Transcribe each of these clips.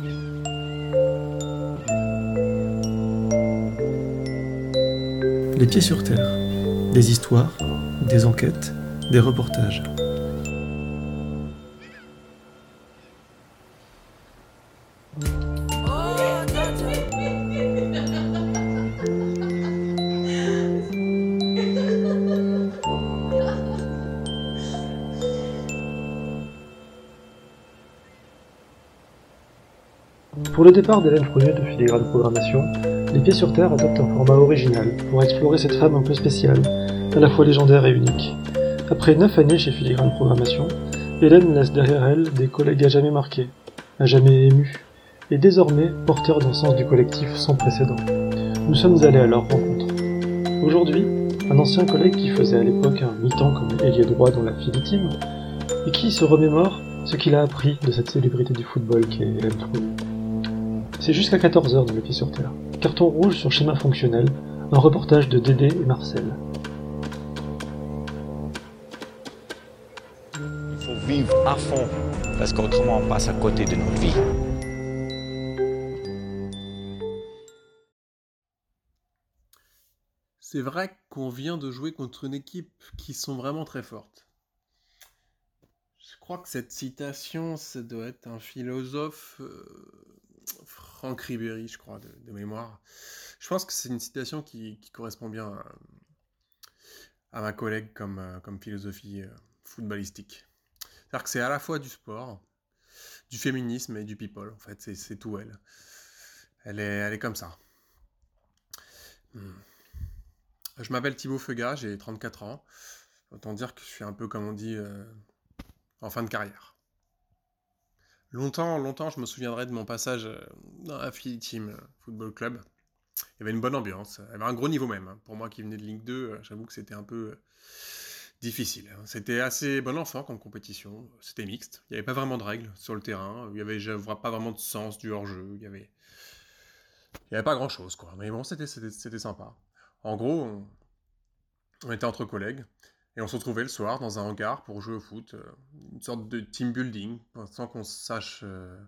Les pieds sur terre. Des histoires, des enquêtes, des reportages. Pour le départ d'Hélène Prounet de Filigrane Programmation, Les Pieds sur Terre adopte un format original pour explorer cette femme un peu spéciale, à la fois légendaire et unique. Après neuf années chez Filigrane Programmation, Hélène laisse derrière elle des collègues à jamais marqués, à jamais émus, et désormais porteurs d'un sens du collectif sans précédent. Nous sommes allés à leur rencontre. Aujourd'hui, un ancien collègue qui faisait à l'époque un mi-temps comme ailier droit dans la Philitime, et qui se remémore ce qu'il a appris de cette célébrité du football qui est Hélène Prounet. C'est jusqu'à 14h dans Le Pied sur Terre. Carton rouge sur schéma fonctionnel, un reportage de Dédé et Marcel. Il faut vivre à fond, parce qu'autrement on passe à côté de notre vie. C'est vrai qu'on vient de jouer contre une équipe qui sont vraiment très fortes. Je crois que cette citation, ça doit être un philosophe, euh, Franck Ribéry, je crois, de, mémoire. Je pense que c'est une citation qui, correspond bien à, ma collègue comme, euh, philosophie euh, footballistique. C'est-à-dire que c'est à la fois du sport, du féminisme et du people, en fait, c'est- tout elle. Elle est, elle est comme ça. Hmm. Je m'appelle Thibaut Feugat, j'ai 34 ans. Autant dire que je suis un peu, comme on dit, euh, en fin de carrière. Longtemps, longtemps, je me souviendrai de mon passage euh, dans Philly Team euh, Football Club. Il y avait une bonne ambiance, il y avait un gros niveau même. hein. Pour moi qui venais de Ligue 2, euh, j'avoue que c'était un peu difficile. hein. C'était assez bon enfant comme compétition, c'était mixte. Il n'y avait pas vraiment de règles sur le terrain, il n'y avait pas vraiment de sens du hors-jeu, il y avait... N'y avait pas grand-chose, quoi. Mais bon, c'était sympa. En gros, on était entre collègues, et on se retrouvait le soir dans un hangar pour jouer au foot, euh, une sorte de team building, sans qu'on sache euh,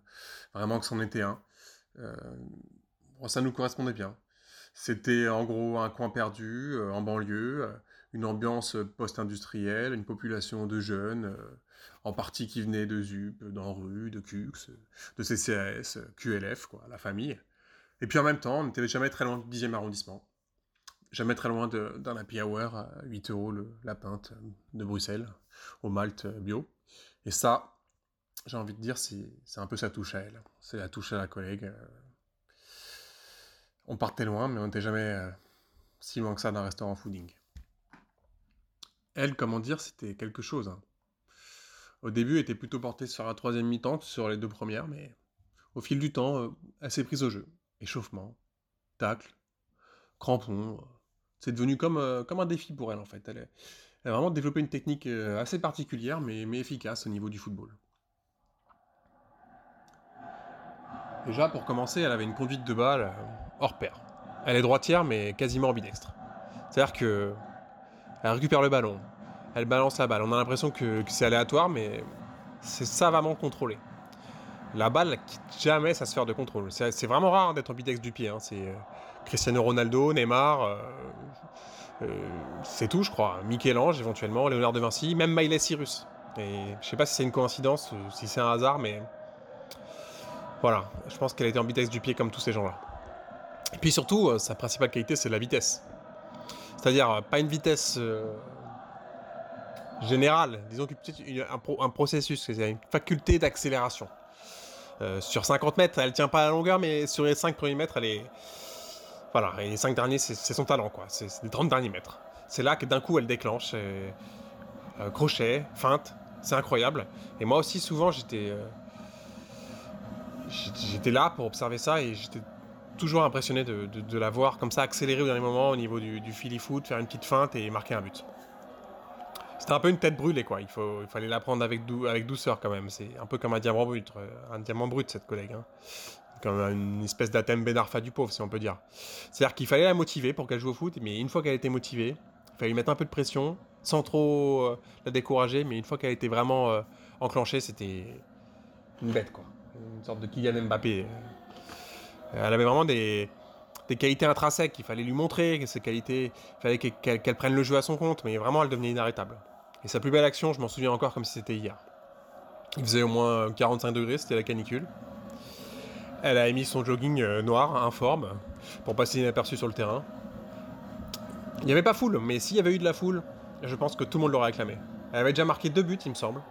vraiment que c'en était un. Euh, ça nous correspondait bien. C'était en gros un coin perdu, en banlieue, une ambiance post-industrielle, une population de jeunes, en partie qui venaient de ZUP, d'Enru, de CUX, de CCAS, QLF, quoi, la famille. Et puis en même temps, on n'était jamais très loin du 10e arrondissement jamais très loin d'un happy hour à 8 euros le- la pinte de Bruxelles, au Malte bio. Et ça, j'ai envie de dire, c'est un peu sa touche à elle. C'est la touche à la collègue. euh. On partait loin, mais on n'était jamais euh, si loin que ça d'un restaurant fooding. Elle, comment dire, c'était quelque chose. hein. Au début, elle était plutôt portée sur la troisième mi-temps que sur les deux premières, mais au fil du temps, euh, elle s'est prise au jeu. Échauffement, tacle, crampons. C'est devenu comme, euh, comme un défi pour elle, en fait. Elle, a vraiment développé une technique euh, assez particulière, mais, efficace au niveau du football. Déjà, pour commencer, elle avait une conduite de balle euh, hors pair. Elle est droitière, mais quasiment ambidextre. C'est-à-dire que elle récupère le ballon, elle balance la balle. On a l'impression que c'est aléatoire, mais c'est savamment contrôlé. La balle quitte jamais sa sphère de contrôle. C'est vraiment rare hein, d'être ambidextre du pied. hein. C'est euh, Cristiano Ronaldo, Neymar, euh, euh, c'est tout, je crois. Michel-Ange, éventuellement, Léonard de Vinci, même Miley Cyrus. Et je sais pas si c'est une coïncidence si c'est un hasard, mais voilà. Je pense qu'elle était ambidextre du pied comme tous ces gens-là. Et puis surtout, sa principale qualité, c'est la vitesse. C'est-à-dire, pas une vitesse générale, disons un, pro- un processus, une faculté d'accélération. Euh, sur 50 mètres, elle tient pas la longueur, mais sur les 5 premiers mètres, elle est. Voilà, et les 5 derniers, c'est son talent, quoi. C'est les 30 derniers mètres. C'est là que d'un coup, elle déclenche. euh, crochet, feinte, c'est incroyable. Et moi aussi, souvent, j'étais. euh, j'étais- j'étais là pour observer ça et j'étais toujours impressionné de, la voir comme ça accélérer au dernier moment au niveau du, du fili foot, faire une petite feinte et marquer un but. C'était un peu une tête brûlée, quoi. Il, faut, il fallait la prendre avec, dou- avec douceur quand même. C'est un peu comme un diamant brut, euh, un diamant brut cette collègue. hein. Comme une espèce d'Athème Ben Arfa du pauvre, si on peut dire. C'est-à-dire qu'il fallait la motiver pour qu'elle joue au foot, mais une fois qu'elle était motivée, il fallait lui mettre un peu de pression, sans trop euh, la décourager, mais une fois qu'elle était vraiment euh, enclenchée, c'était une bête, quoi. une sorte de Kylian Mbappé. Elle avait vraiment des, qualités intrinsèques, il fallait lui montrer ces qualités, il fallait qu'elle prenne le jeu à son compte, mais vraiment elle devenait inarrêtable. Et sa plus belle action, je m'en souviens encore comme si c'était hier. Il faisait au moins 45 degrés, c'était la canicule. Elle a émis son jogging euh, noir, informe, pour passer inaperçu sur le terrain. Il n'y avait pas foule, mais s'il y avait eu de la foule, je pense que tout le monde l'aurait acclamé. Elle avait déjà marqué deux buts, il me semble.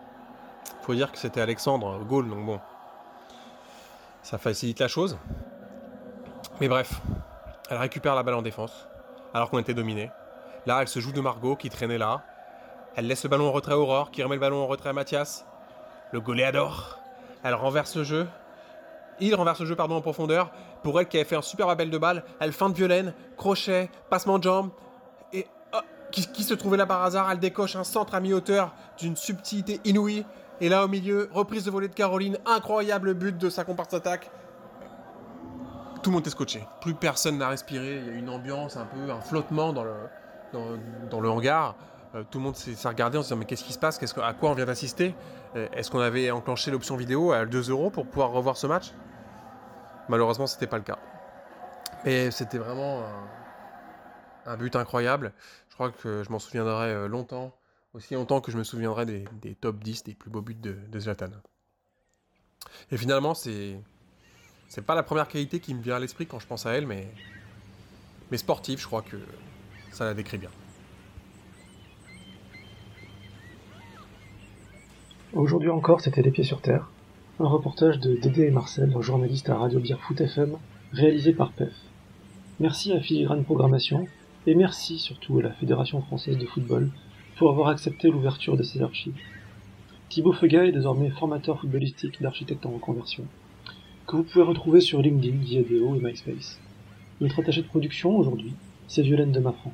Faut dire que c'était Alexandre Gaulle, donc bon. Ça facilite la chose. Mais bref, elle récupère la balle en défense, alors qu'on était dominé. Là, elle se joue de Margot qui traînait là. Elle laisse le ballon en retrait à Aurore, qui remet le ballon en retrait à Mathias. Le goléador. Elle renverse le jeu. Il renverse le jeu pardon, en profondeur. Pour elle qui avait fait un super appel de balle, elle feinte Violaine, crochet, passement de jambe. Et oh, qui, se trouvait là par hasard, elle décoche un centre à mi-hauteur d'une subtilité inouïe. Et là au milieu, reprise de volée de Caroline, incroyable but de sa comparse attaque tout le monde est scotché. Plus personne n'a respiré. Il y a une ambiance, un peu un flottement dans le, dans, le hangar. Euh, tout le monde s'est regardé en se disant mais qu'est-ce qui se passe? À quoi on vient d'assister? Euh, Est-ce qu'on avait enclenché l'option vidéo à 2 euros pour pouvoir revoir ce match? Malheureusement, c'était pas le cas. Mais c'était vraiment un, but incroyable. Je crois que je m'en souviendrai euh, longtemps, aussi longtemps que je me souviendrai des, top 10 des plus beaux buts de, Zlatan. Et finalement, c'est c'est pas la première qualité qui me vient à l'esprit quand je pense à elle, mais sportive, je crois que ça la décrit bien. Aujourd'hui encore, c'était Les Pieds sur Terre, un reportage de Dédé et Marcel, journalistes à Radio Bière Foot FM, réalisé par PEF. Merci à Filigrane Programmation, et merci surtout à la Fédération Française de Football pour avoir accepté l'ouverture de ces archives. Thibaut Feuga est désormais formateur footballistique d'architecte en reconversion que vous pouvez retrouver sur LinkedIn, Viadeo et MySpace. Notre attaché de production aujourd'hui, c'est Violaine de Mafran.